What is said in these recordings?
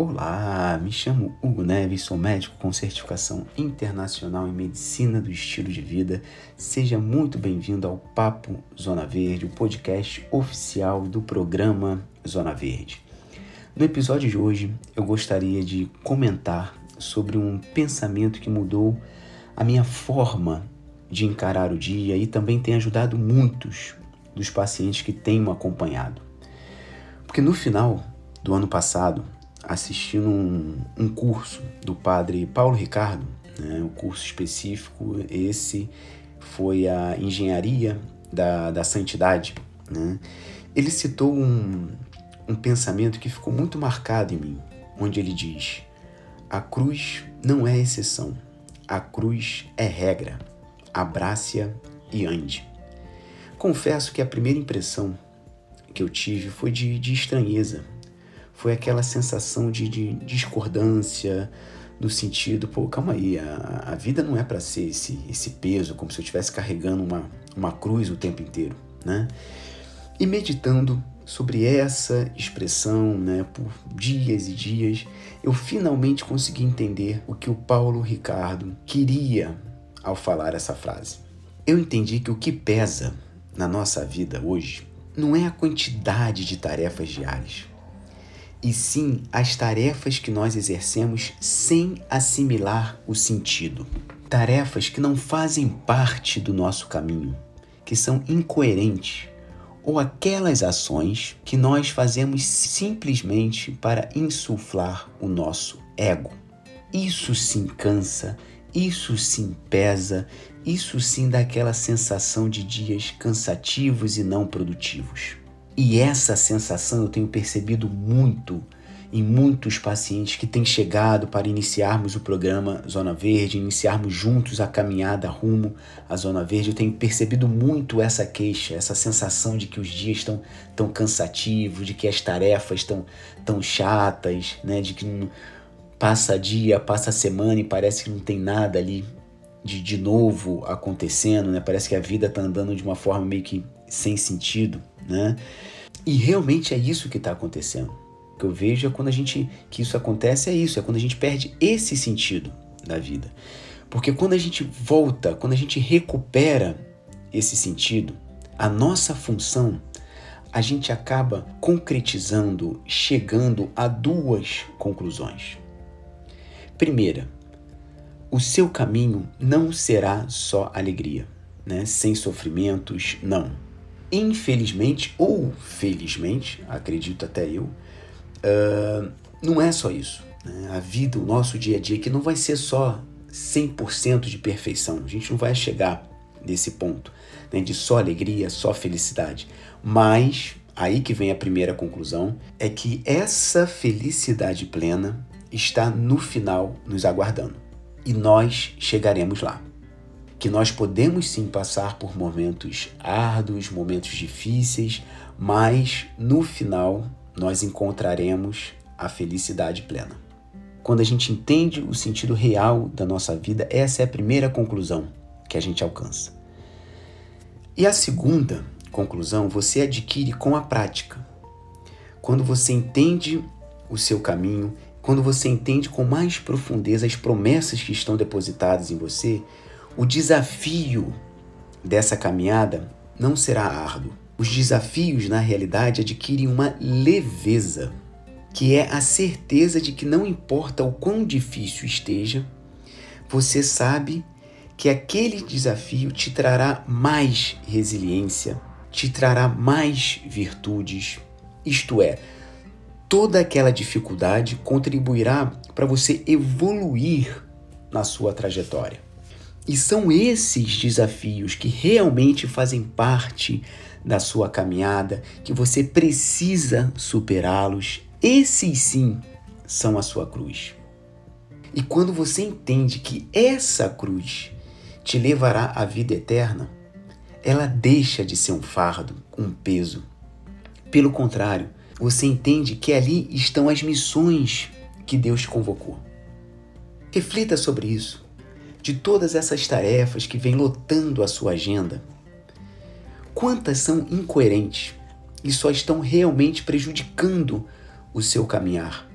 Olá, me chamo Hugo Neves, sou médico com certificação internacional em medicina do estilo de vida. Seja muito bem-vindo ao Papo Zona Verde, o podcast oficial do programa Zona Verde. No episódio de hoje, eu gostaria de comentar sobre um pensamento que mudou a minha forma de encarar o dia e também tem ajudado muitos dos pacientes que me acompanhado. Porque no final do ano passado, assistindo um, um curso do padre Paulo Ricardo, né, um curso específico, esse foi a Engenharia da, da Santidade. Né? Ele citou um, um pensamento que ficou muito marcado em mim, onde ele diz: a cruz não é exceção, a cruz é regra. Abrace-a e ande. Confesso que a primeira impressão que eu tive foi de, de estranheza, foi aquela sensação de, de discordância, no sentido, pô, calma aí, a, a vida não é para ser esse, esse peso, como se eu estivesse carregando uma, uma cruz o tempo inteiro, né? E meditando sobre essa expressão, né, por dias e dias, eu finalmente consegui entender o que o Paulo Ricardo queria ao falar essa frase. Eu entendi que o que pesa na nossa vida hoje não é a quantidade de tarefas diárias, e sim as tarefas que nós exercemos sem assimilar o sentido. Tarefas que não fazem parte do nosso caminho, que são incoerentes, ou aquelas ações que nós fazemos simplesmente para insuflar o nosso ego. Isso sim cansa, isso sim pesa, isso sim dá aquela sensação de dias cansativos e não produtivos. E essa sensação eu tenho percebido muito em muitos pacientes que têm chegado para iniciarmos o programa Zona Verde, iniciarmos juntos a caminhada rumo à Zona Verde. Eu tenho percebido muito essa queixa, essa sensação de que os dias estão tão cansativos, de que as tarefas estão tão chatas, né? de que passa dia, passa semana e parece que não tem nada ali de, de novo acontecendo, né? parece que a vida está andando de uma forma meio que sem sentido né? E realmente é isso que está acontecendo. O que eu vejo é quando a gente que isso acontece é isso, é quando a gente perde esse sentido da vida. Porque quando a gente volta, quando a gente recupera esse sentido, a nossa função, a gente acaba concretizando, chegando a duas conclusões. Primeira, o seu caminho não será só alegria, né? sem sofrimentos, não infelizmente ou felizmente, acredito até eu, uh, não é só isso. Né? A vida, o nosso dia a dia, que não vai ser só 100% de perfeição. A gente não vai chegar nesse ponto né, de só alegria, só felicidade. Mas, aí que vem a primeira conclusão, é que essa felicidade plena está no final nos aguardando. E nós chegaremos lá que nós podemos sim passar por momentos árduos, momentos difíceis, mas no final nós encontraremos a felicidade plena. Quando a gente entende o sentido real da nossa vida, essa é a primeira conclusão que a gente alcança. E a segunda conclusão você adquire com a prática. Quando você entende o seu caminho, quando você entende com mais profundeza as promessas que estão depositadas em você, o desafio dessa caminhada não será árduo. Os desafios, na realidade, adquirem uma leveza, que é a certeza de que não importa o quão difícil esteja, você sabe que aquele desafio te trará mais resiliência, te trará mais virtudes, isto é, toda aquela dificuldade contribuirá para você evoluir na sua trajetória. E são esses desafios que realmente fazem parte da sua caminhada, que você precisa superá-los. Esses sim são a sua cruz. E quando você entende que essa cruz te levará à vida eterna, ela deixa de ser um fardo, um peso. Pelo contrário, você entende que ali estão as missões que Deus convocou. Reflita sobre isso de todas essas tarefas que vêm lotando a sua agenda, quantas são incoerentes e só estão realmente prejudicando o seu caminhar?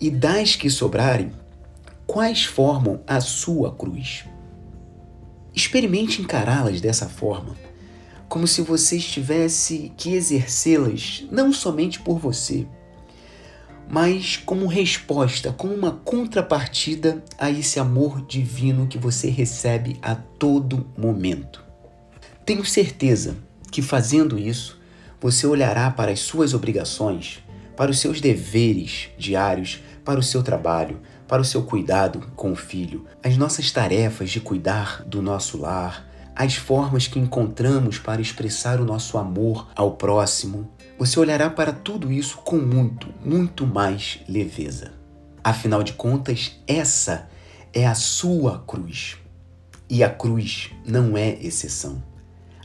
E das que sobrarem, quais formam a sua cruz? Experimente encará-las dessa forma, como se você tivesse que exercê-las não somente por você, mas como resposta, como uma contrapartida a esse amor divino que você recebe a todo momento. Tenho certeza que fazendo isso, você olhará para as suas obrigações, para os seus deveres diários, para o seu trabalho, para o seu cuidado com o filho, as nossas tarefas de cuidar do nosso lar, as formas que encontramos para expressar o nosso amor ao próximo, você olhará para tudo isso com muito, muito mais leveza. Afinal de contas, essa é a sua cruz. E a cruz não é exceção.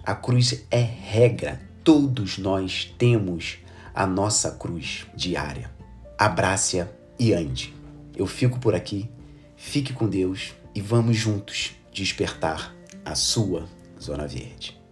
A cruz é regra. Todos nós temos a nossa cruz diária. Abrace-a e ande. Eu fico por aqui. Fique com Deus e vamos juntos despertar a sua Zona Verde.